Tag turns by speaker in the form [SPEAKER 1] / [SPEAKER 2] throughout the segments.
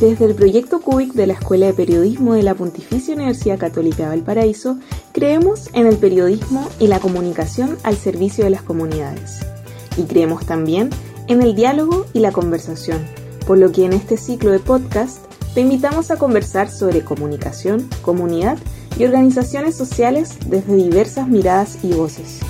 [SPEAKER 1] Desde el proyecto CUBIC de la Escuela de Periodismo de la Pontificia Universidad Católica de Valparaíso, creemos en el periodismo y la comunicación al servicio de las comunidades. Y creemos también en el diálogo y la conversación, por lo que en este ciclo de podcast te invitamos a conversar sobre comunicación, comunidad y organizaciones sociales desde diversas miradas y voces.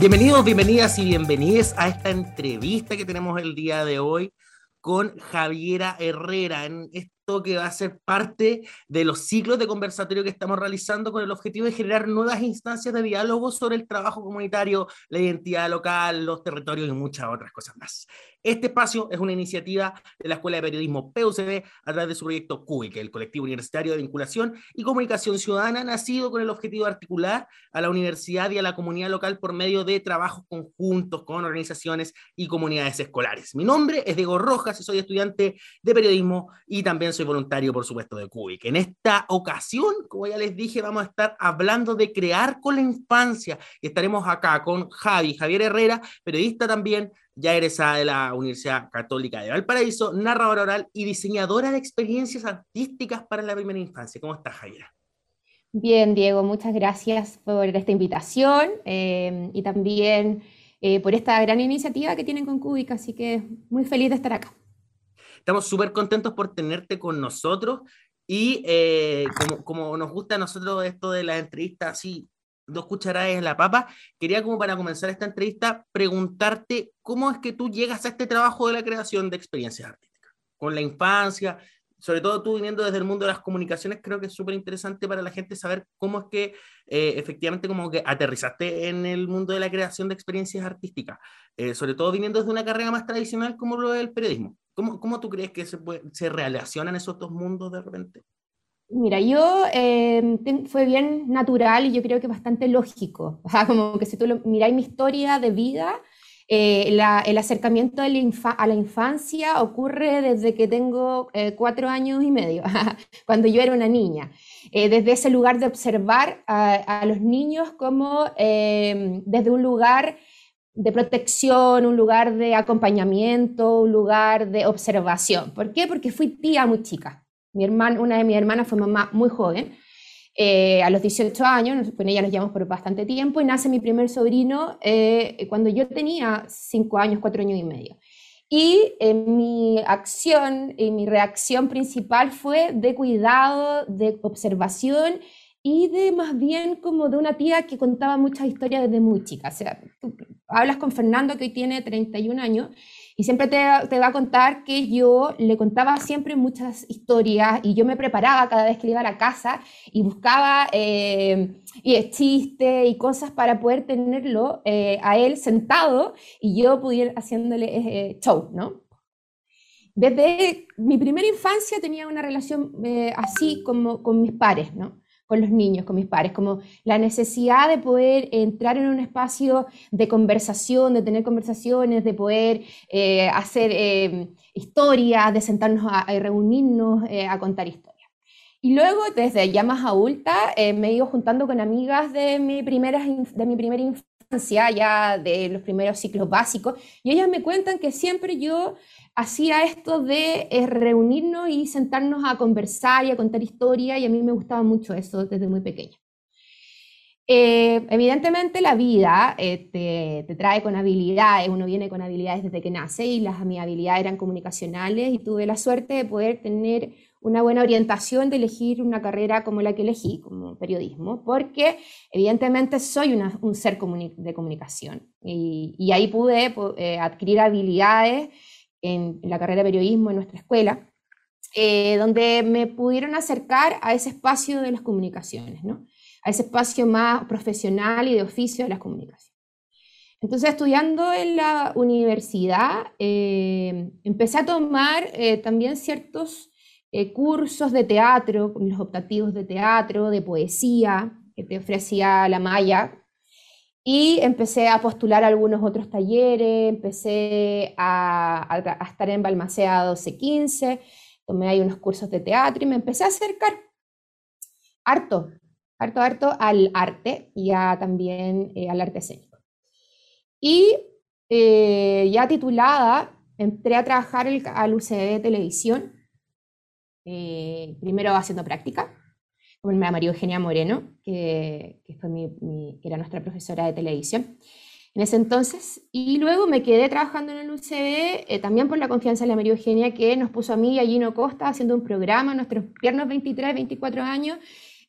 [SPEAKER 2] Bienvenidos, bienvenidas y bienvenidas a esta entrevista que tenemos el día de hoy con Javiera Herrera en esto que va a ser parte de los ciclos de conversatorio que estamos realizando con el objetivo de generar nuevas instancias de diálogo sobre el trabajo comunitario, la identidad local, los territorios y muchas otras cosas más. Este espacio es una iniciativa de la Escuela de Periodismo PUCB a través de su proyecto CUBIC, el Colectivo Universitario de Vinculación y Comunicación Ciudadana, nacido con el objetivo de articular a la universidad y a la comunidad local por medio de trabajos conjuntos con organizaciones y comunidades escolares. Mi nombre es Diego Rojas y soy estudiante de periodismo y también soy voluntario, por supuesto, de CUBIC. En esta ocasión, como ya les dije, vamos a estar hablando de crear con la infancia y estaremos acá con Javi, Javier Herrera, periodista también, ya egresada de la Universidad Católica de Valparaíso, narradora oral y diseñadora de experiencias artísticas para la primera infancia. ¿Cómo estás, Jaira?
[SPEAKER 3] Bien, Diego, muchas gracias por esta invitación eh, y también eh, por esta gran iniciativa que tienen con Cúbica, así que muy feliz de estar acá.
[SPEAKER 2] Estamos súper contentos por tenerte con nosotros y eh, como, como, nos gusta a nosotros esto de las entrevistas así dos cucharadas en la papa, quería como para comenzar esta entrevista preguntarte cómo es que tú llegas a este trabajo de la creación de experiencias artísticas, con la infancia, sobre todo tú viniendo desde el mundo de las comunicaciones, creo que es súper interesante para la gente saber cómo es que eh, efectivamente como que aterrizaste en el mundo de la creación de experiencias artísticas, eh, sobre todo viniendo desde una carrera más tradicional como lo del periodismo. ¿Cómo, cómo tú crees que se, se relacionan esos dos mundos de repente?
[SPEAKER 3] Mira, yo eh, fue bien natural y yo creo que bastante lógico. O sea, como que si tú miráis mi historia de vida, eh, el acercamiento a la, infancia ocurre desde que tengo eh, cuatro años y medio, cuando yo era una niña. desde ese lugar de observar a, los niños como desde un lugar de protección, un lugar de acompañamiento, un lugar de observación. ¿Por qué? Porque fui tía muy chica. Mi hermana, una de mis hermanas fue mamá muy joven, eh, a los 18 años, con ella nos llevamos por bastante tiempo, y nace mi primer sobrino eh, cuando yo tenía 5 años, 4 años y medio. Y eh, mi acción y mi reacción principal fue de cuidado, de observación y de más bien como de una tía que contaba muchas historias desde muy chica. O sea, hablas con Fernando que hoy tiene 31 años y siempre te, te, va a contar que yo le contaba siempre muchas historias y yo me preparaba cada vez que iba a la casa y buscaba eh, y chistes y cosas para poder tenerlo eh, a él sentado y yo pudiera haciéndole eh, show, ¿no? Desde mi primera infancia tenía una relación eh, así como con mis pares, ¿no? Con los niños, con mis padres, como la necesidad de poder entrar en un espacio de conversación, de tener conversaciones, de poder eh, hacer eh, historias, de sentarnos a, reunirnos, eh, a contar historias. Y luego, desde ya más adulta, me he ido juntando con amigas de mi, primera, de mi primera infancia, ya de los primeros ciclos básicos, y ellas me cuentan que siempre yo hacía esto de eh, reunirnos y sentarnos a conversar y a contar historia y a mí me gustaba mucho eso desde muy pequeña. Eh, evidentemente la vida eh, te, trae con habilidades, uno viene con habilidades desde que nace y las, mis habilidades eran comunicacionales y tuve la suerte de poder tener una buena orientación de elegir una carrera como la que elegí, como periodismo, porque evidentemente soy un ser de comunicación y, y ahí pude adquirir habilidades en, la carrera de periodismo en nuestra escuela, eh, donde me pudieron acercar a ese espacio de las comunicaciones, ¿no? a ese espacio más profesional y de oficio de las comunicaciones. Entonces, estudiando en la universidad, eh, empecé a tomar eh, también ciertos cursos de teatro, los optativos de teatro, de poesía, que te ofrecía la Maya, y empecé a postular algunos otros talleres, empecé a, estar en Balmacea 1215, tomé ahí unos cursos de teatro y me empecé a acercar harto harto, harto al arte y a, también eh, al arte escénico. Y eh, ya titulada, entré a trabajar al UCB de televisión, eh, primero haciendo práctica, con María Eugenia Moreno, que, que, fue mi, que era nuestra profesora de televisión en ese entonces. Y luego me quedé trabajando en el UCB, eh, también por la confianza de la María Eugenia, que nos puso a mí y a Gino Costa haciendo un programa, nuestros piernos 23, 24 años,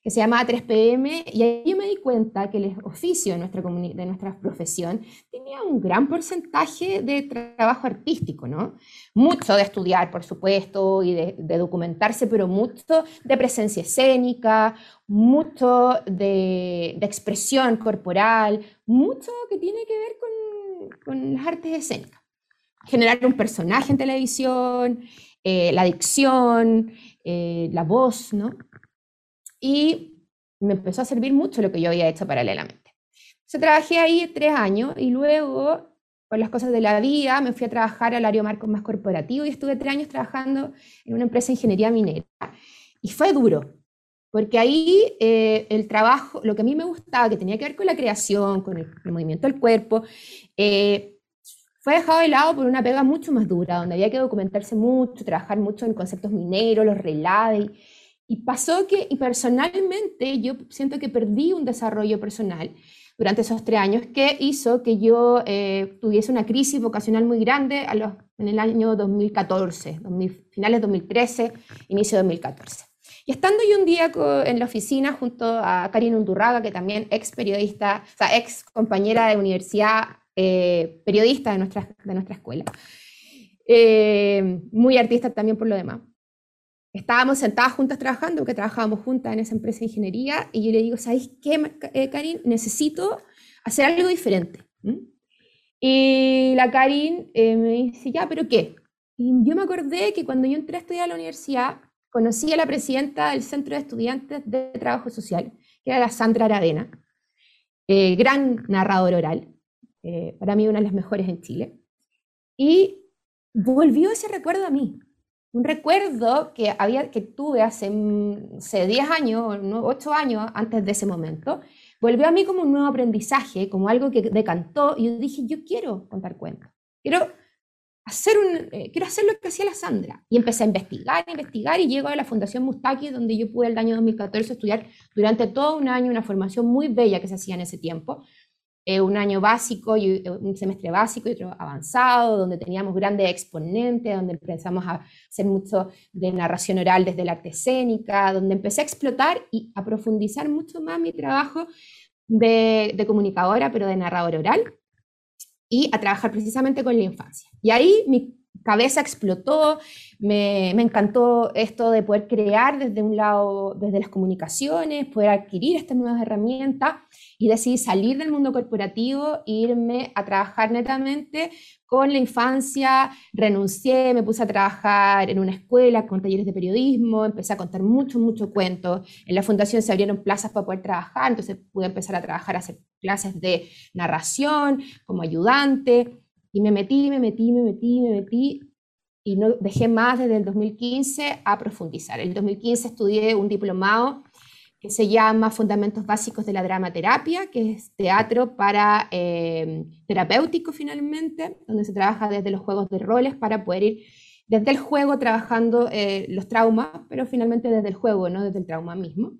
[SPEAKER 3] que se llamaba 3PM, y ahí yo me di cuenta que el oficio de nuestra, de nuestra profesión tenía un gran porcentaje de trabajo artístico, ¿no? Mucho de estudiar, por supuesto, y de, documentarse, pero mucho de presencia escénica, mucho de, expresión corporal, mucho que tiene que ver con, con las artes escénicas. Generar un personaje en televisión, eh, la dicción, eh, la voz, ¿no? Y me empezó a servir mucho lo que yo había hecho paralelamente. Yo trabajé ahí tres años y luego, por las cosas de la vida, me fui a trabajar al área marco más corporativo y estuve tres años trabajando en una empresa de ingeniería minera. Y fue duro, porque ahí eh, el trabajo, lo que a mí me gustaba, que tenía que ver con la creación, con el, movimiento del cuerpo, eh, fue dejado de lado por una pega mucho más dura, donde había que documentarse mucho, trabajar mucho en conceptos mineros, los relaves. Y pasó que, y personalmente, yo siento que perdí un desarrollo personal durante esos tres años que hizo que yo eh, tuviese una crisis vocacional muy grande a los, en el año 2014, finales de 2013, inicio de 2014. Y estando yo un día en la oficina junto a Karin Undurraga, que también ex periodista, o sea, ex compañera de universidad, eh, periodista de nuestra, de nuestra escuela, eh, muy artista también por lo demás estábamos sentadas juntas trabajando, que trabajábamos juntas en esa empresa de ingeniería, y yo le digo, ¿sabéis qué, eh, Karin? Necesito hacer algo diferente. Y la Karin eh, me dice, ya, ¿pero qué? Y yo me acordé que cuando yo entré a estudiar a la universidad, conocí a la presidenta del Centro de Estudiantes de Trabajo Social, que era la Sandra Aravena, eh, gran narrador oral, para mí una de las mejores en Chile. Y volvió ese recuerdo a mí un recuerdo que, había, que tuve hace, 10 mm, años, 8 años antes de ese momento, volvió a mí como un nuevo aprendizaje, como algo que decantó, y dije, yo quiero contar cuentos, quiero hacer, un, eh, quiero hacer lo que hacía la Sandra. Y empecé a investigar, a investigar, y llego a la Fundación Mustaki, donde yo pude el año 2014 estudiar durante todo un año una formación muy bella que se hacía en ese tiempo, eh, un año básico y eh, un semestre básico y otro avanzado, donde teníamos grandes exponentes, donde empezamos a hacer mucho de narración oral desde la arte escénica, donde empecé a explotar y a profundizar mucho más mi trabajo de, comunicadora, pero de narrador oral, y a trabajar precisamente con la infancia. Y ahí mi cabeza explotó, me, me, encantó esto de poder crear desde un lado, desde las comunicaciones, poder adquirir estas nuevas herramientas y decidí salir del mundo corporativo e irme a trabajar netamente con la infancia, renuncié, me puse a trabajar en una escuela con talleres de periodismo, empecé a contar muchos, muchos cuentos. En la fundación se abrieron plazas para poder trabajar, entonces pude empezar a trabajar, a hacer clases de narración como ayudante. Y me metí, me metí, me metí, me metí, y no dejé más desde el 2015 a profundizar. En el 2015 estudié un diplomado que se llama Fundamentos Básicos de la Dramaterapia, que es teatro para eh, terapéutico finalmente, donde se trabaja desde los juegos de roles para poder ir desde el juego trabajando eh, los traumas, pero finalmente desde el juego, no desde el trauma mismo.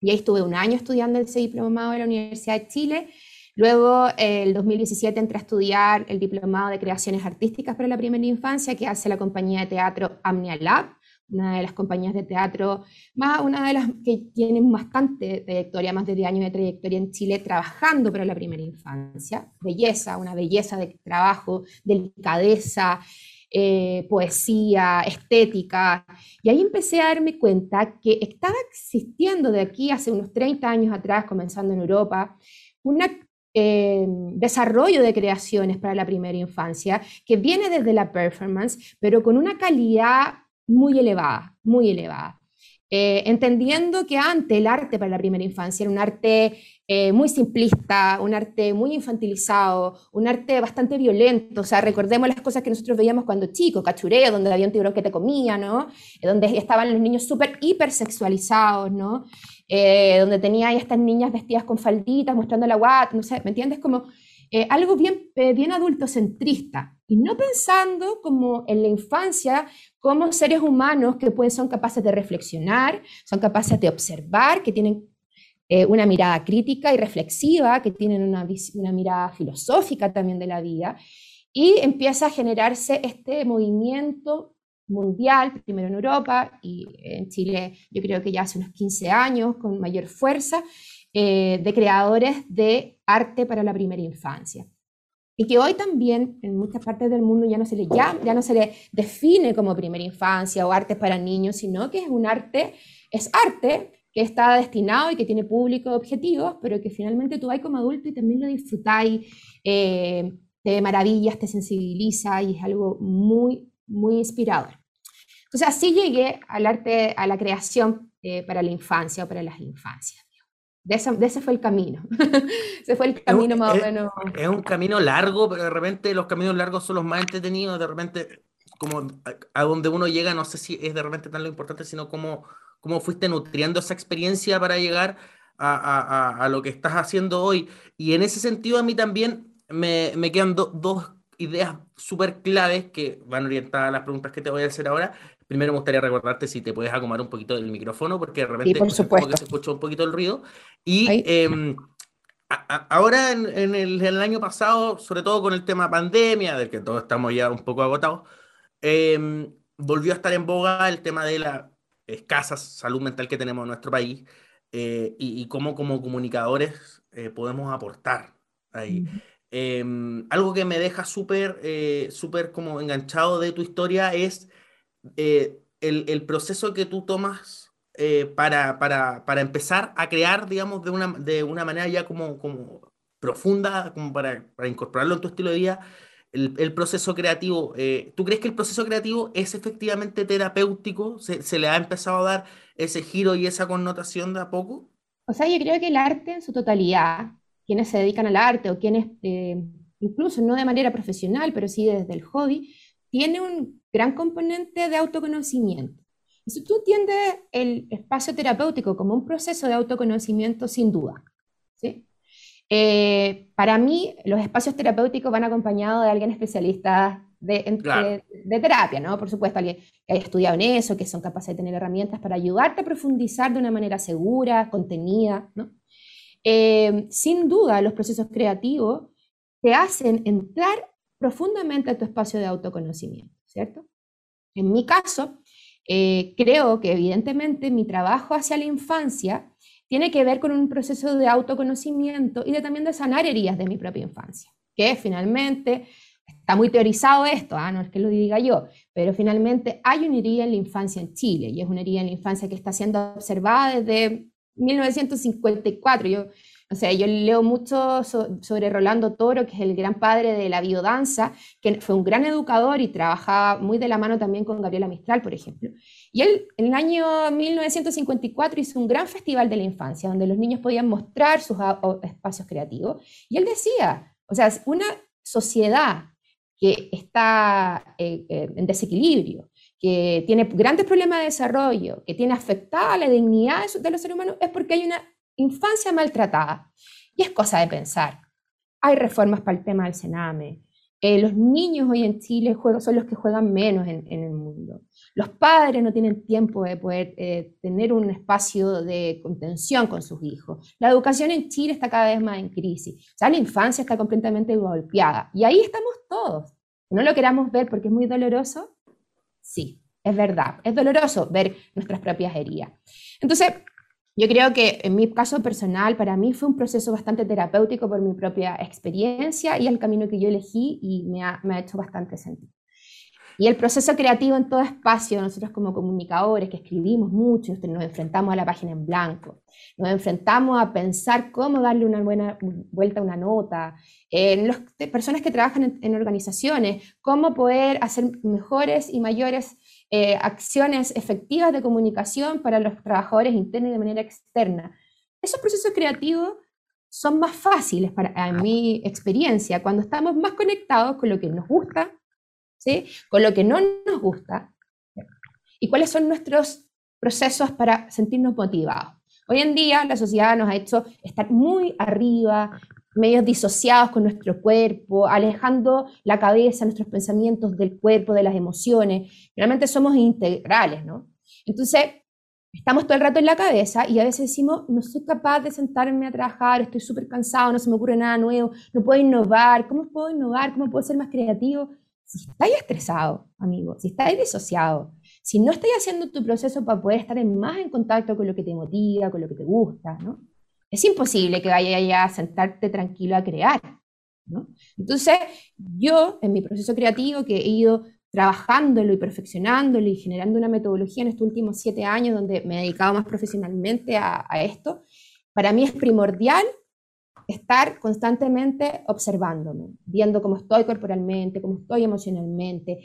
[SPEAKER 3] Y ahí estuve un año estudiando ese diplomado en la Universidad de Chile. Luego, el 2017 entré a estudiar el diplomado de creaciones artísticas para la primera infancia que hace la compañía de teatro Amnia Lab, una de las compañías de teatro, más una de las que tienen bastante trayectoria, más de 10 años de trayectoria en Chile, trabajando para la primera infancia. Belleza, una belleza de trabajo, delicadeza, eh, poesía, estética. Y ahí empecé a darme cuenta que estaba existiendo de aquí hace unos 30 años atrás, comenzando en Europa, una eh, desarrollo de creaciones para la primera infancia, que viene desde la performance, pero con una calidad muy elevada, muy elevada. Eh, entendiendo que antes el arte para la primera infancia era un arte eh, muy simplista, un arte muy infantilizado, un arte bastante violento. O sea, recordemos las cosas que nosotros veíamos cuando chicos, cachureo, donde había un tiburón que te comía, ¿no? Eh, donde estaban los niños súper hipersexualizados, ¿no? Donde tenía a estas niñas vestidas con falditas, mostrando la guata, no sé, ¿me entiendes? Como algo bien, bien adultocentrista y no pensando como en la infancia como seres humanos que pues, son capaces de reflexionar, son capaces de observar, que tienen eh, una mirada crítica y reflexiva, que tienen una, una mirada filosófica también de la vida, y empieza a generarse este movimiento mundial, primero en Europa y en Chile yo creo que ya hace unos 15 años con mayor fuerza, eh, de creadores de arte para la primera infancia. Y que hoy también en muchas partes del mundo ya no se le llama, ya no se le define como primera infancia o arte para niños, sino que es un arte, es arte que está destinado y que tiene público objetivos, pero que finalmente tú vas como adulto y también lo disfrutáis, eh, te maravillas, te sensibiliza y es algo muy, muy inspirador. Entonces así llegué al arte, a la creación eh, para la infancia o para las infancias. De ese, fue el camino. ese fue el camino más o menos.
[SPEAKER 2] Es un camino largo, pero de repente los caminos largos son los más entretenidos. De repente, como a, donde uno llega, no sé si es de repente tan lo importante, sino como cómo fuiste nutriendo esa experiencia para llegar a, lo que estás haciendo hoy. Y en ese sentido a mí también me, me quedan dos ideas súper claves que van orientadas a las preguntas que te voy a hacer ahora. Primero me gustaría recordarte si te puedes acomodar un poquito del micrófono, porque de repente
[SPEAKER 3] por supuesto.
[SPEAKER 2] que se escucha un poquito el ruido. Y em, ahora en, el, el, año pasado, sobre todo con el tema pandemia, del que todos estamos ya un poco agotados, em, volvió a estar en boga el tema de la escasa salud mental que tenemos en nuestro país eh, y, cómo como comunicadores eh, podemos aportar ahí. Em, algo que me deja súper eh, súper como enganchado de tu historia es el, el, proceso que tú tomas para, para, para, empezar a crear, digamos, de una, de una manera ya como, como profunda, como para, para incorporarlo en tu estilo de vida, el, proceso creativo, eh, ¿tú crees que el proceso creativo es efectivamente terapéutico? ¿Se, le ha empezado a dar ese giro y esa connotación de a poco?
[SPEAKER 3] O sea, yo creo que el arte en su totalidad, quienes se dedican al arte o quienes, eh, incluso no de manera profesional, pero sí desde el hobby, tiene un gran componente de autoconocimiento. Y si tú entiendes el espacio terapéutico como un proceso de autoconocimiento, sin duda, ¿sí? Eh, para mí, los espacios terapéuticos van acompañados de alguien especialista de, de, terapia, ¿no? Por supuesto, alguien que haya estudiado en eso, que son capaces de tener herramientas para ayudarte a profundizar de una manera segura, contenida, ¿no? Eh, sin duda, los procesos creativos te hacen entrar profundamente a tu espacio de autoconocimiento, ¿cierto? En mi caso, eh, creo que evidentemente mi trabajo hacia la infancia tiene que ver con un proceso de autoconocimiento y de también de sanar heridas de mi propia infancia, que finalmente está muy teorizado esto, ¿ah? no es que lo diga yo, pero finalmente hay una herida en la infancia en Chile y es una herida en la infancia que está siendo observada desde 1954. Yo o sea, yo leo mucho sobre Rolando Toro, que es el gran padre de la biodanza, que fue un gran educador y trabajaba muy de la mano también con Gabriela Mistral, por ejemplo. Y él en el año 1954 hizo un gran festival de la infancia, donde los niños podían mostrar sus espacios creativos. Y él decía, o sea, una sociedad que está eh, eh, en desequilibrio, que tiene grandes problemas de desarrollo, que tiene afectada la dignidad de los seres humanos, es porque hay una infancia maltratada. Y es cosa de pensar. Hay reformas para el tema del Sename. Eh, los niños hoy en Chile juegan, son los que juegan menos en, el mundo. Los padres no tienen tiempo de poder eh, tener un espacio de contención con sus hijos. La educación en Chile está cada vez más en crisis. O sea, la infancia está completamente golpeada. Y ahí estamos todos. No lo queramos ver porque es muy doloroso. Sí, es verdad. Es doloroso ver nuestras propias heridas. Entonces, yo creo que en mi caso personal, para mí fue un proceso bastante terapéutico por mi propia experiencia y el camino que yo elegí y me ha, me ha hecho bastante sentido. Y el proceso creativo en todo espacio, nosotros como comunicadores que escribimos mucho, nos enfrentamos a la página en blanco, nos enfrentamos a pensar cómo darle una buena vuelta a una nota, en las personas que trabajan en, en, organizaciones, cómo poder hacer mejores y mayores eh, acciones efectivas de comunicación para los trabajadores internos y de manera externa. Esos procesos creativos son más fáciles para en mi experiencia cuando estamos más conectados con lo que nos gusta, ¿sí? con lo que no nos gusta y cuáles son nuestros procesos para sentirnos motivados. Hoy en día la sociedad nos ha hecho estar muy arriba, medios disociados con nuestro cuerpo, alejando la cabeza, nuestros pensamientos del cuerpo, de las emociones. Realmente somos integrales, ¿no? Entonces, estamos todo el rato en la cabeza y a veces decimos, no soy capaz de sentarme a trabajar, estoy súper cansado, no se me ocurre nada nuevo, no puedo innovar, ¿cómo puedo innovar? ¿Cómo puedo ser más creativo? Si estáis estresado, amigo, si estáis disociado, si no estáis haciendo tu proceso para poder estar más en contacto con lo que te motiva, con lo que te gusta, ¿no? Es imposible que vayas a sentarte tranquilo a crear, ¿no? Entonces, yo en mi proceso creativo que he ido trabajándolo y perfeccionándolo y generando una metodología en estos últimos siete años donde me he dedicado más profesionalmente a, esto, para mí es primordial estar constantemente observándome, viendo cómo estoy corporalmente, cómo estoy emocionalmente,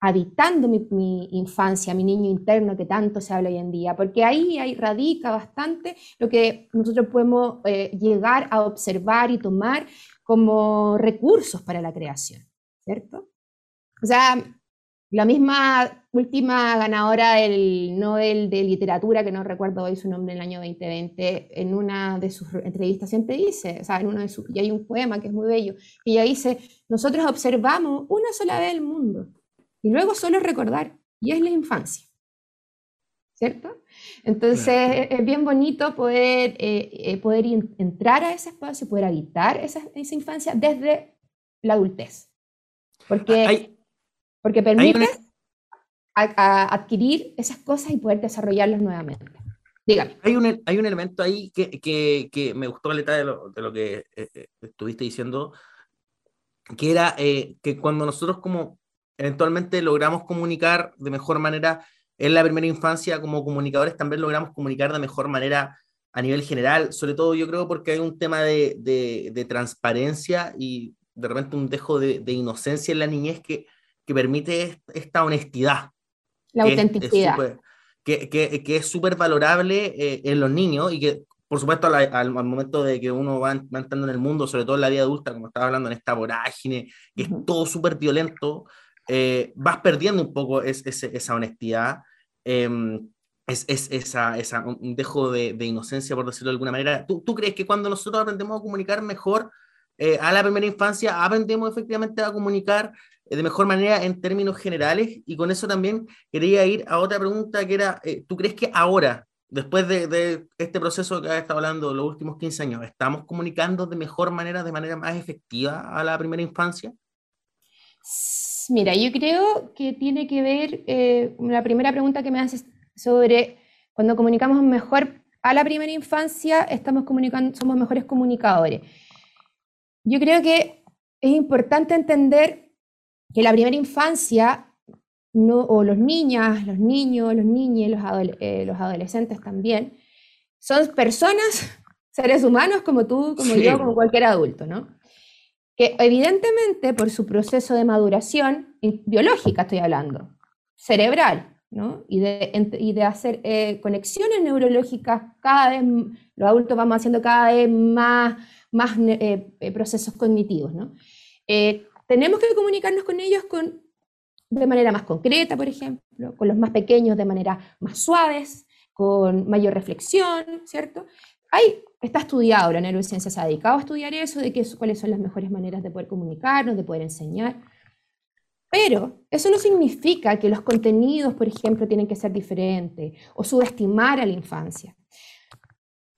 [SPEAKER 3] habitando mi, infancia, mi niño interno que tanto se habla hoy en día, porque ahí, ahí radica bastante lo que nosotros podemos eh, llegar a observar y tomar como recursos para la creación, ¿cierto? O sea, la misma última ganadora del Nobel de Literatura, que no recuerdo hoy su nombre en el año 2020, en una de sus entrevistas siempre dice, o sea, en uno de sus, y hay un poema que es muy bello, y ella dice, nosotros observamos una sola vez el mundo, y luego solo recordar, y es la infancia. ¿Cierto? Entonces es bien bonito poder, eh, eh, poder entrar a ese espacio, poder habitar esa, esa infancia desde la adultez. Porque porque permite adquirir esas cosas y poder desarrollarlas nuevamente. Dígame.
[SPEAKER 2] Hay un, hay un elemento ahí que, que, que me gustó, Aleta, de lo, de lo que eh, eh, estuviste diciendo, que era eh, que cuando nosotros como eventualmente logramos comunicar de mejor manera en la primera infancia, como comunicadores también logramos comunicar de mejor manera a nivel general, sobre todo yo creo porque hay un tema de, de, de transparencia y de repente un dejo de, de inocencia en la niñez que, que permite esta honestidad.
[SPEAKER 3] La autenticidad.
[SPEAKER 2] que, que, que, es súper valorable eh, en los niños y que, por supuesto, al, momento de que uno va, entrando en el mundo, sobre todo en la vida adulta, como estaba hablando en esta vorágine, que es todo súper violento, eh, vas perdiendo un poco es, esa honestidad. Em, es, es, esa, esa, un dejo de, de, inocencia, por decirlo de alguna manera. ¿Tú, ¿Tú, crees que cuando nosotros aprendemos a comunicar mejor eh, a la primera infancia, aprendemos efectivamente a comunicar eh, de mejor manera en términos generales y con eso también quería ir a otra pregunta que era, eh, ¿tú crees que ahora, después de, este proceso que ha estado hablando los últimos 15 años, estamos comunicando de mejor manera, de manera más efectiva a la primera infancia?
[SPEAKER 3] Mira, yo creo que tiene que ver, eh, la primera pregunta que me haces sobre cuando comunicamos mejor a la primera infancia, estamos comunicando, somos mejores comunicadores. Yo creo que es importante entender que la primera infancia, no, o los niñas, los niños, los niños, los, eh, los adolescentes también, son personas, seres humanos como tú, como yo, como cualquier adulto, ¿no? Que evidentemente por su proceso de maduración, biológica estoy hablando, cerebral, ¿no? Y de, y de hacer eh, conexiones neurológicas, cada vez los adultos vamos haciendo cada vez más, más eh, procesos cognitivos, ¿no? tenemos que comunicarnos con ellos con, de manera más concreta, por ejemplo, con los más pequeños de manera más suaves, con mayor reflexión, ¿cierto? Hay, está estudiado, la neurociencia se ha dedicado a estudiar eso, de qué, cuáles son las mejores maneras de poder comunicarnos, de poder enseñar. Pero eso no significa que los contenidos, por ejemplo, tienen que ser diferentes o subestimar a la infancia.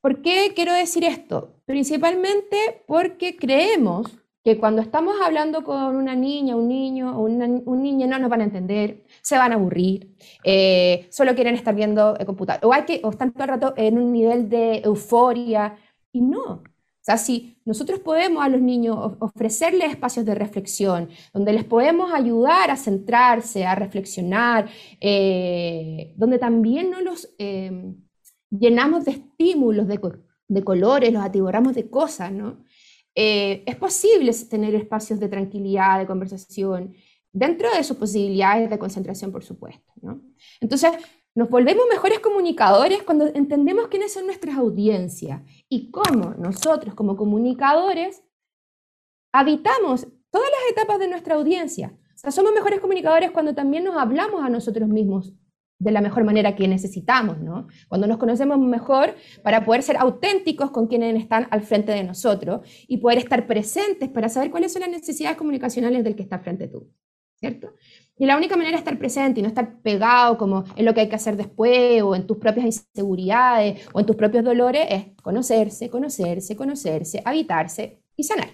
[SPEAKER 3] ¿Por qué quiero decir esto? Principalmente porque creemos que cuando estamos hablando con una niña, un niño o un niño no nos van a entender, se van a aburrir, eh, solo quieren estar viendo el computador, o, hay que, o están todo el rato en un nivel de euforia, y no. O sea, si nosotros podemos a los niños ofrecerles espacios de reflexión, donde les podemos ayudar a centrarse, a reflexionar, eh, donde también no los eh, llenamos de estímulos, de, de colores, los atiborramos de cosas, ¿no? Eh, es posible tener espacios de tranquilidad, de conversación, dentro de sus posibilidades de concentración, por supuesto. Entonces, nos volvemos mejores comunicadores cuando entendemos quiénes son nuestras audiencias y cómo nosotros como comunicadores habitamos todas las etapas de nuestra audiencia. O sea, somos mejores comunicadores cuando también nos hablamos a nosotros mismos de la mejor manera que necesitamos, ¿no? Cuando nos conocemos mejor para poder ser auténticos con quienes están al frente de nosotros y poder estar presentes para saber cuáles son las necesidades comunicacionales del que está frente tú, ¿cierto? Y la única manera de estar presente y no estar pegado como en lo que hay que hacer después o en tus propias inseguridades o en tus propios dolores es conocerse, conocerse, conocerse, habitarse y sanar.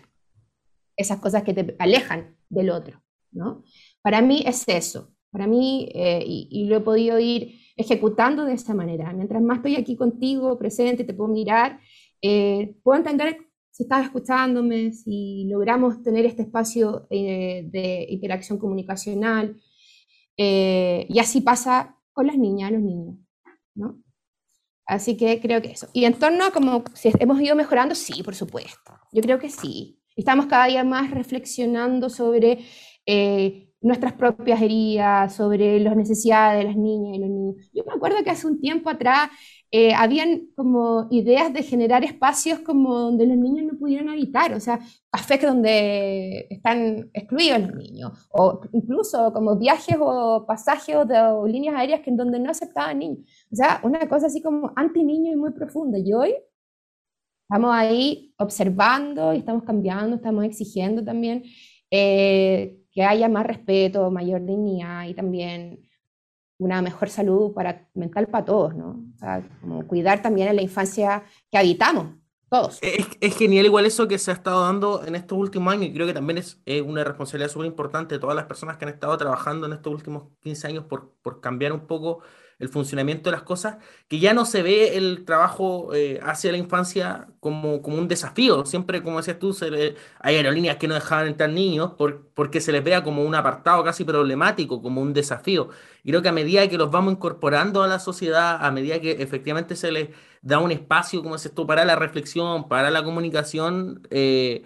[SPEAKER 3] Esas cosas que te alejan del otro, ¿no? Para mí es eso, para mí, eh, y, lo he podido ir ejecutando de esa manera. Mientras más estoy aquí contigo, presente, te puedo mirar, eh, puedo entender si estás escuchándome, si logramos tener este espacio eh, de interacción comunicacional. y así pasa con las niñas, los niños. ¿no? Así que creo que eso. Y en torno a como si hemos ido mejorando, sí, por supuesto. Yo creo que sí. Estamos cada día más reflexionando sobre nuestras propias heridas, sobre las necesidades de las niñas y los niños. Yo me acuerdo que hace un tiempo atrás eh, habían como ideas de generar espacios como donde los niños no pudieran habitar, o sea, cafés donde están excluidos los niños, o incluso como viajes o pasajes o, líneas aéreas que en donde no aceptaban niños. O sea, una cosa así como anti-niño y muy profunda. Y hoy estamos ahí observando y estamos cambiando, estamos exigiendo también. Eh, que haya más respeto, mayor dignidad y también una mejor salud para, mental para todos, ¿no? O sea, cuidar también en la infancia que habitamos, todos.
[SPEAKER 2] Es, genial igual eso que se ha estado dando en estos últimos años y creo que también es, una responsabilidad súper importante de todas las personas que han estado trabajando en estos últimos 15 años por cambiar un poco el funcionamiento de las cosas, que ya no se ve el trabajo eh, hacia la infancia como, como un desafío. Siempre, como decías tú, hay aerolíneas que no dejaban entrar niños por, porque se les vea como un apartado casi problemático, como un desafío. Y creo que a medida que los vamos incorporando a la sociedad, a medida que efectivamente se les da un espacio, como dices tú, para la reflexión, para la comunicación, eh,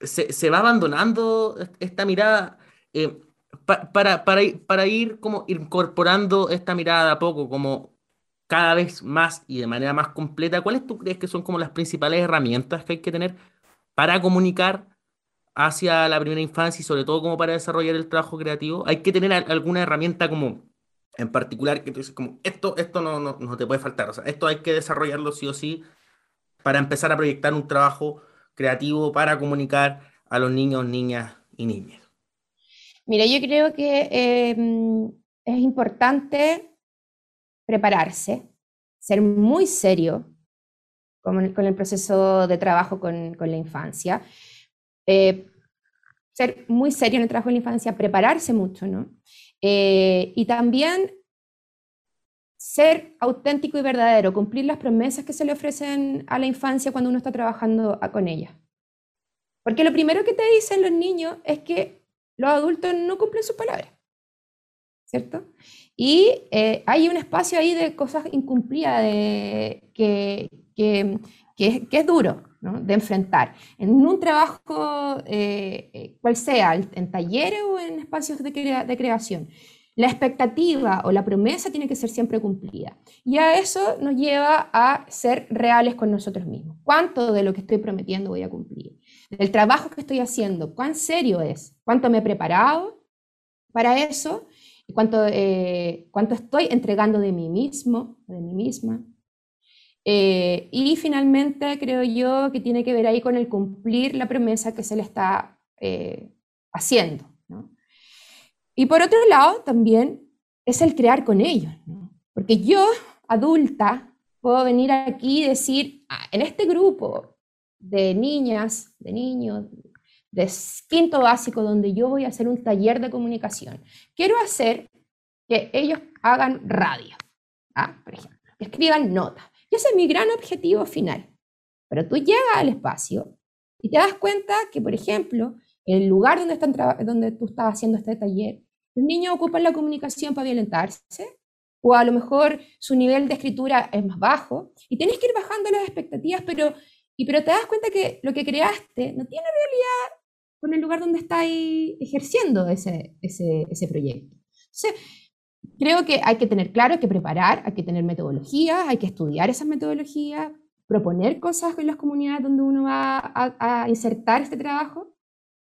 [SPEAKER 2] se, se, va abandonando esta mirada. Eh, para, para, para ir como incorporando esta mirada a poco, como cada vez más y de manera más completa, ¿cuáles tú crees que son como las principales herramientas que hay que tener para comunicar hacia la primera infancia y sobre todo como para desarrollar el trabajo creativo? ¿Hay que tener alguna herramienta como en particular que tú dices como esto, esto no, no, no te puede faltar? O sea, esto hay que desarrollarlo sí o sí para empezar a proyectar un trabajo creativo para comunicar a los niños, niñas y niñas.
[SPEAKER 3] Mira, yo creo que em, es importante prepararse, ser muy serio con, el proceso de trabajo con, la infancia, eh, ser muy serio en el trabajo con la infancia, prepararse mucho, ¿no? Eh, y también ser auténtico y verdadero, cumplir las promesas que se le ofrecen a la infancia cuando uno está trabajando con ella. Porque lo primero que te dicen los niños es que los adultos no cumplen sus palabras, ¿cierto? Y eh, hay un espacio ahí de cosas incumplidas que, que, que, es duro de enfrentar. En un trabajo, eh, eh, cual sea, en talleres o en espacios de, de creación, la expectativa o la promesa tiene que ser siempre cumplida. Y a eso nos lleva a ser reales con nosotros mismos. ¿Cuánto de lo que estoy prometiendo voy a cumplir? El trabajo que estoy haciendo, ¿cuán serio es? ¿Cuánto me he preparado para eso? ¿Cuánto, eh, cuánto estoy entregando de mí mismo, de mí misma? Eh, y finalmente creo yo que tiene que ver ahí con el cumplir la promesa que se le está eh, haciendo. Y por otro lado, también es el crear con ellos, porque yo, adulta, puedo venir aquí y decir, ah, en este grupo de niñas, de niños, de quinto básico, donde yo voy a hacer un taller de comunicación, quiero hacer que ellos hagan radio, ¿ah? por ejemplo, que escriban notas. Y ese es mi gran objetivo final. Pero tú llegas al espacio y te das cuenta que, por ejemplo, el lugar donde, están donde tú estás haciendo este taller, los niños ocupan la comunicación para violentarse, o a lo mejor su nivel de escritura es más bajo, y tienes que ir bajando las expectativas, pero, y, pero te das cuenta que lo que creaste no tiene realidad con el lugar donde estás ejerciendo ese, ese, ese proyecto. Creo que hay que tener claro, hay que preparar, hay que tener metodologías, hay que estudiar esas metodologías, proponer cosas en las comunidades donde uno va a, insertar este trabajo.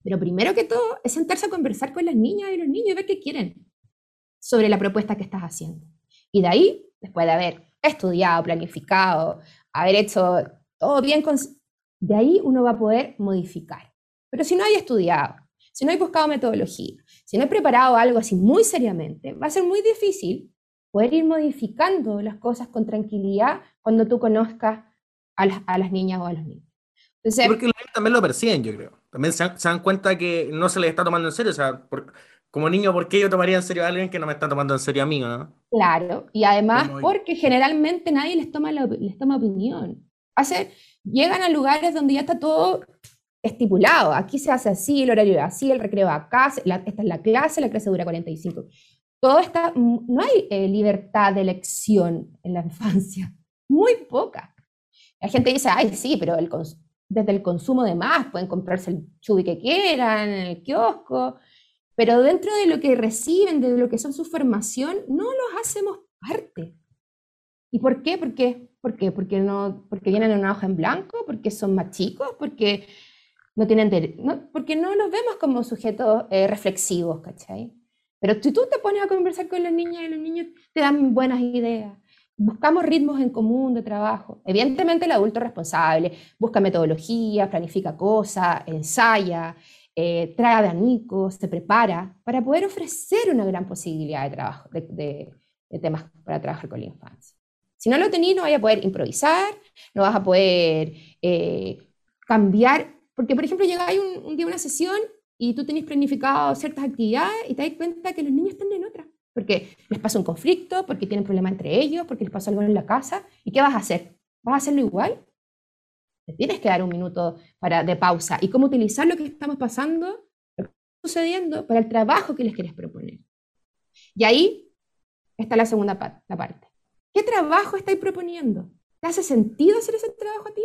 [SPEAKER 3] Pero primero que todo es sentarse a conversar con las niñas y los niños y ver qué quieren sobre la propuesta que estás haciendo. Y de ahí, después de haber estudiado, planificado, haber hecho todo bien, de ahí uno va a poder modificar. Pero si no hay estudiado, si no hay buscado metodología, si no hay preparado algo así muy seriamente, va a ser muy difícil poder ir modificando las cosas con tranquilidad cuando tú conozcas a las, niñas o a los niños.
[SPEAKER 2] porque los niños también lo perciben, yo creo. También se, dan cuenta que no se les está tomando en serio. O sea, como niño, ¿por qué yo tomaría en serio a alguien que no me está tomando en serio a mí? ¿no?
[SPEAKER 3] Claro, y además porque generalmente nadie les toma, les toma opinión. Hace, llegan a lugares donde ya está todo estipulado. Aquí se hace así, el horario es así, el recreo acá, esta es la clase, la clase dura 45. Todo está, no hay eh, libertad de elección en la infancia, muy poca. La gente dice, ay, sí, pero el desde el consumo de más pueden comprarse el chubi que quieran en el kiosco, pero dentro de lo que reciben, de lo que son su formación, no los hacemos parte. ¿Y por qué? ¿Por qué? ¿Por qué? Porque, no, porque vienen en una hoja en blanco, porque son más chicos, porque no tienen no, porque no los vemos como sujetos eh, reflexivos, ¿cachai? Pero si tú te pones a conversar con los niños y los niños te dan buenas ideas. Buscamos ritmos en común de trabajo. Evidentemente el adulto responsable busca metodologías, planifica cosas, ensaya, eh, trae abanicos, se prepara para poder ofrecer una gran posibilidad de trabajo, de, temas para trabajar con la infancia. Si no lo tenés, no vas a poder improvisar, no vas a poder eh, cambiar porque, por ejemplo, llegáis un, día a una sesión y tú tenés planificado ciertas actividades y te das cuenta que los niños están en otra. Porque les pasa un conflicto, porque tienen problemas entre ellos, porque les pasa algo en la casa. ¿Y qué vas a hacer? ¿Vas a hacerlo igual? Te tienes que dar un minuto para, de pausa. ¿Y cómo utilizar lo que estamos pasando, lo que está sucediendo, para el trabajo que les quieres proponer? Y ahí está la segunda parte. ¿Qué trabajo estáis proponiendo? ¿Te hace sentido hacer ese trabajo a ti?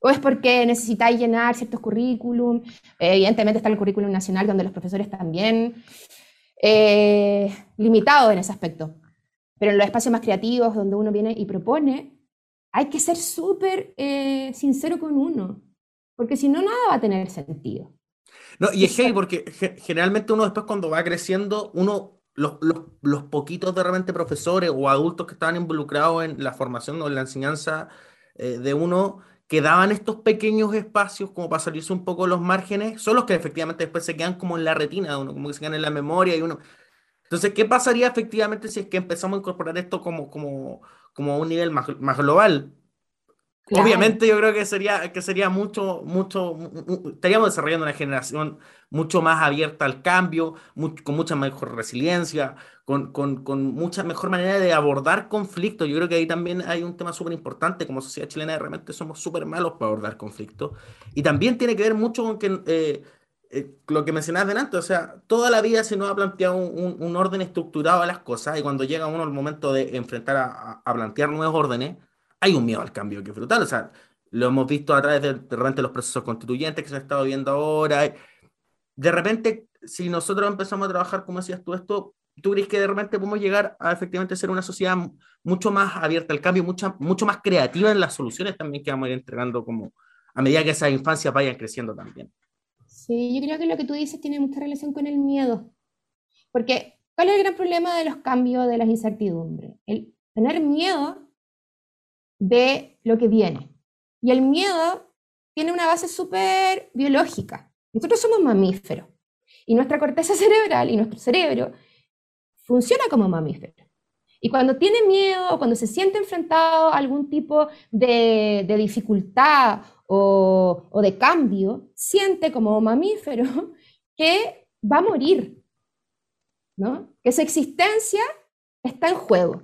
[SPEAKER 3] o es porque necesitáis llenar ciertos currículum. evidentemente está el currículum nacional donde los profesores también eh, limitados en ese aspecto. Pero en los espacios más creativos donde uno viene y propone, hay que ser súper eh, sincero con uno, porque si no, nada va a tener sentido.
[SPEAKER 2] No, y es que porque generalmente uno después cuando va creciendo, uno, los, los, poquitos de repente profesores o adultos que estaban involucrados en la formación o en la enseñanza eh, de uno, quedaban estos pequeños espacios como para salirse un poco los márgenes, son los que efectivamente después se quedan como en la retina de uno, como que se quedan en la memoria y uno... Entonces, ¿qué pasaría efectivamente si es que empezamos a incorporar esto como, como, como a un nivel más, más global? Obviamente yo creo que sería, que sería mucho, mucho, estaríamos desarrollando una generación mucho más abierta al cambio, con mucha mejor resiliencia, con, con, con, mucha mejor manera de abordar conflictos. Yo creo que ahí también hay un tema súper importante, como sociedad chilena realmente somos súper malos para abordar conflictos. Y también tiene que ver mucho con que, eh, eh, lo que mencionabas delante, o sea, toda la vida se nos ha planteado un, un, orden estructurado a las cosas y cuando llega uno el momento de enfrentar a, a plantear nuevos órdenes, hay un miedo al cambio que es brutal. O sea, lo hemos visto a través de, de repente los procesos constituyentes que se han estado viendo ahora. De repente, si nosotros empezamos a trabajar, como decías tú, esto, ¿tú crees que de repente podemos llegar a efectivamente ser una sociedad mucho más abierta al cambio, mucha, mucho más creativa en las soluciones también que vamos a ir entregando como a medida que esas infancias vayan creciendo también?
[SPEAKER 3] Sí, yo creo que lo que tú dices tiene mucha relación con el miedo. Porque, ¿cuál es el gran problema de los cambios, de las incertidumbres? El tener miedo de lo que viene. Y el miedo tiene una base súper biológica. Nosotros somos mamíferos y nuestra corteza cerebral y nuestro cerebro funciona como mamífero. Y cuando tiene miedo o cuando se siente enfrentado a algún tipo de, dificultad o, o, de cambio, siente como mamífero que va a morir, ¿no? que su existencia está en juego.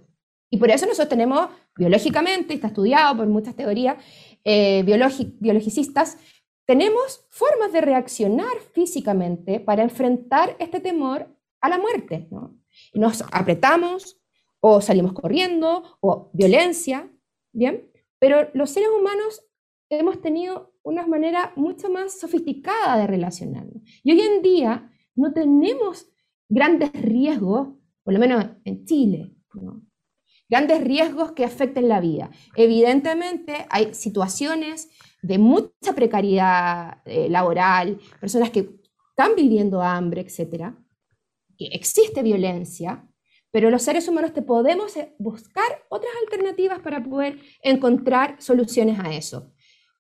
[SPEAKER 3] Y por eso nosotros tenemos biológicamente, está estudiado por muchas teorías eh, biologicistas, tenemos formas de reaccionar físicamente para enfrentar este temor a la muerte. ¿no? Nos apretamos o salimos corriendo o violencia, ¿bien? Pero los seres humanos hemos tenido una manera mucho más sofisticada de relacionarnos. Y hoy en día no tenemos grandes riesgos por lo menos en Chile. Grandes riesgos que afecten la vida. Evidentemente hay situaciones de mucha precariedad eh, laboral, personas que están viviendo hambre, etcétera, que existe violencia, pero los seres humanos te podemos eh, buscar otras alternativas para poder encontrar soluciones a eso.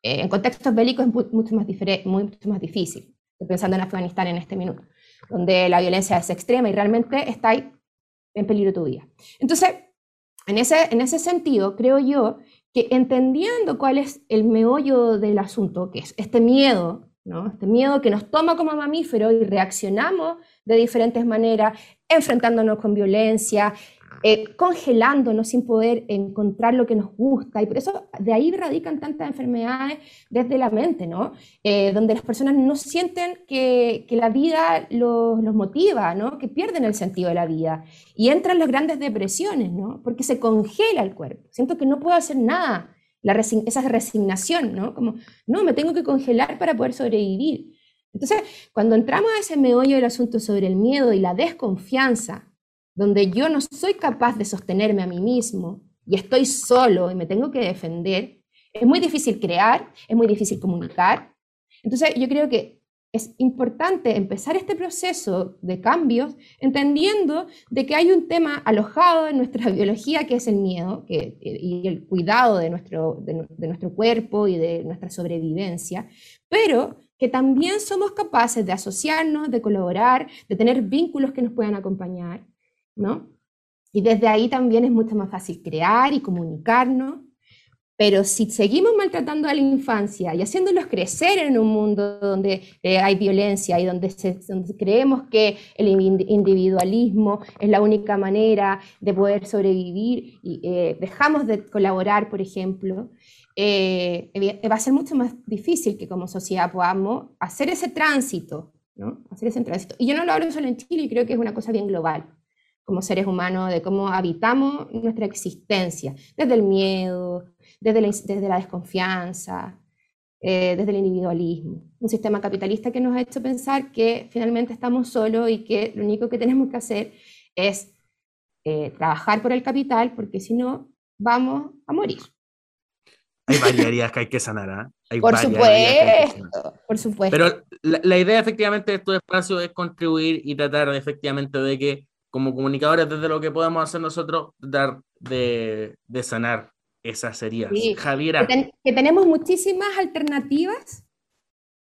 [SPEAKER 3] Eh, en contextos bélicos es mucho más, mucho más difícil. Estoy pensando en Afganistán en este minuto, donde la violencia es extrema y realmente está ahí en peligro tu vida. Entonces, en ese, en ese sentido, creo yo que entendiendo cuál es el meollo del asunto, que es este miedo, ¿no? este miedo que nos toma como mamíferos y reaccionamos de diferentes maneras, enfrentándonos con violencia, eh, congelándonos sin poder encontrar lo que nos gusta. Y por eso de ahí radican tantas enfermedades desde la mente, ¿no? Eh, donde las personas no sienten que, que la vida los, los, motiva, ¿no? Que pierden el sentido de la vida. Y entran las grandes depresiones, ¿no? Porque se congela el cuerpo. Siento que no puedo hacer nada. La esa resignación, ¿no? Como, no, me tengo que congelar para poder sobrevivir. Entonces, cuando entramos a ese meollo del asunto sobre el miedo y la desconfianza, donde yo no soy capaz de sostenerme a mí mismo y estoy solo y me tengo que defender, es muy difícil crear, es muy difícil comunicar. Entonces yo creo que es importante empezar este proceso de cambios entendiendo de que hay un tema alojado en nuestra biología que es el miedo que, y el cuidado de nuestro, de nuestro cuerpo y de nuestra sobrevivencia, pero que también somos capaces de asociarnos, de colaborar, de tener vínculos que nos puedan acompañar ¿no? Y desde ahí también es mucho más fácil crear y comunicarnos. Pero si seguimos maltratando a la infancia y haciéndolos crecer en un mundo donde eh, hay violencia y donde, creemos que el individualismo es la única manera de poder sobrevivir y eh, dejamos de colaborar, por ejemplo, eh, va a ser mucho más difícil que como sociedad podamos hacer ese tránsito, ¿no? Hacer ese tránsito. Y yo no lo hablo solo en Chile, creo que es una cosa bien global como seres humanos, de cómo habitamos nuestra existencia, desde el miedo, desde la, desde la desconfianza, eh, desde el individualismo. Un sistema capitalista que nos ha hecho pensar que finalmente estamos solos y que lo único que tenemos que hacer es eh, trabajar por el capital, porque si no, vamos a morir.
[SPEAKER 2] Hay varias que hay que sanar, ¿ah?
[SPEAKER 3] por supuesto, por supuesto.
[SPEAKER 2] Pero la, la, idea efectivamente de estos espacios es contribuir y tratar efectivamente de que como comunicadores, desde lo que podemos hacer nosotros, dar de, de sanar esas heridas. Javiera.
[SPEAKER 3] Que, tenemos muchísimas alternativas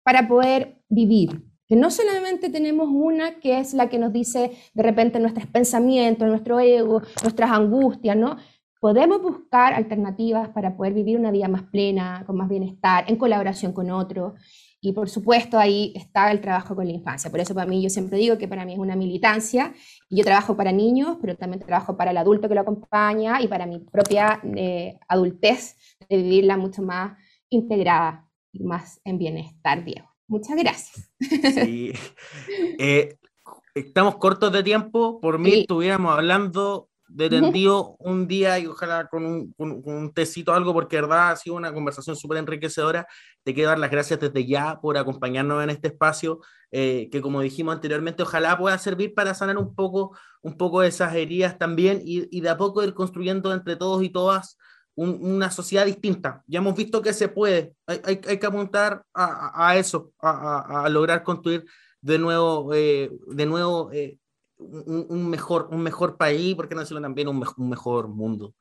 [SPEAKER 3] para poder vivir. Que no solamente tenemos una que es la que nos dice de repente nuestros pensamientos, nuestro ego, nuestras angustias, ¿no? Podemos buscar alternativas para poder vivir una vida más plena, con más bienestar, en colaboración con otros. Y por supuesto ahí está el trabajo con la infancia. Por eso para mí yo siempre digo que para mí es una militancia. Yo trabajo para niños, pero también trabajo para el adulto que lo acompaña y para mi propia eh, adultez, de vivirla mucho más integrada y más en bienestar, Diego. Muchas gracias.
[SPEAKER 2] Sí. Eh, estamos cortos de tiempo. Por mí estuviéramos hablando detendido un día y ojalá con un, con, un tecito algo, porque verdad ha sido una conversación súper enriquecedora. Te quiero dar las gracias desde ya por acompañarnos en este espacio, eh, que como dijimos anteriormente, ojalá pueda servir para sanar un poco, un poco esas heridas también y, y de a poco ir construyendo entre todos y todas una sociedad distinta. Ya hemos visto que se puede, hay, hay, hay que apuntar a, a eso, a, a, lograr construir de nuevo, eh, de nuevo eh, un, mejor, un mejor país, porque no decirlo también un, un mejor mundo.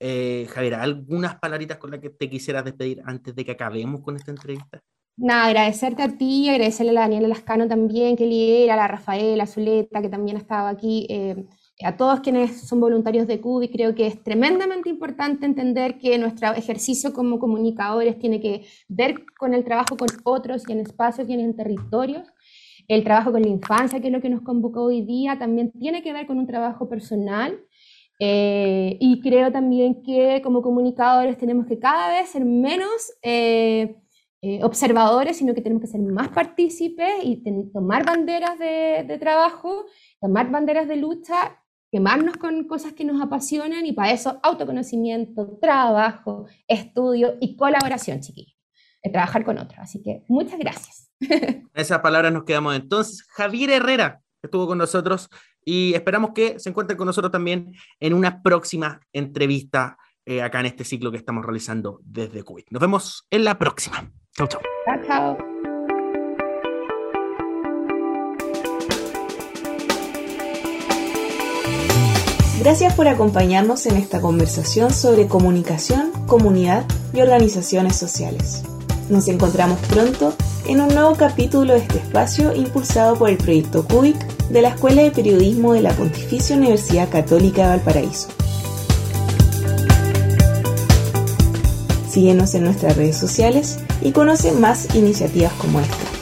[SPEAKER 2] Eh, Javier, ¿algunas palabritas con las que te quisieras despedir antes de que acabemos con esta entrevista?
[SPEAKER 3] Nada, agradecerte a ti, agradecerle a la Daniela Lascano también, que lidera, a la Rafaela, a Zuleta, que también ha estado aquí, eh, a todos quienes son voluntarios de CUBI. Creo que es tremendamente importante entender que nuestro ejercicio como comunicadores tiene que ver con el trabajo con otros y en espacios y en territorios. El trabajo con la infancia, que es lo que nos convocó hoy día, también tiene que ver con un trabajo personal. Eh, y creo también que como comunicadores tenemos que cada vez ser menos eh, eh, observadores, sino que tenemos que ser más partícipes y tomar banderas de, de, trabajo, tomar banderas de lucha, quemarnos con cosas que nos apasionan y para eso autoconocimiento, trabajo, estudio y colaboración, chiquillos. Trabajar con otros. Así que muchas gracias.
[SPEAKER 2] esas palabras nos quedamos entonces. Javier Herrera estuvo con nosotros y esperamos que se encuentren con nosotros también en una próxima entrevista eh, acá en este ciclo que estamos realizando desde Cuba. Nos vemos en la próxima. Chau, chau. Chao, chao.
[SPEAKER 1] Gracias por acompañarnos en esta conversación sobre comunicación, comunidad y organizaciones sociales. Nos encontramos pronto en un nuevo capítulo de este espacio impulsado por el proyecto CUBIC de la Escuela de Periodismo de la Pontificia Universidad Católica de Valparaíso. Síguenos en nuestras redes sociales y conoce más iniciativas como esta.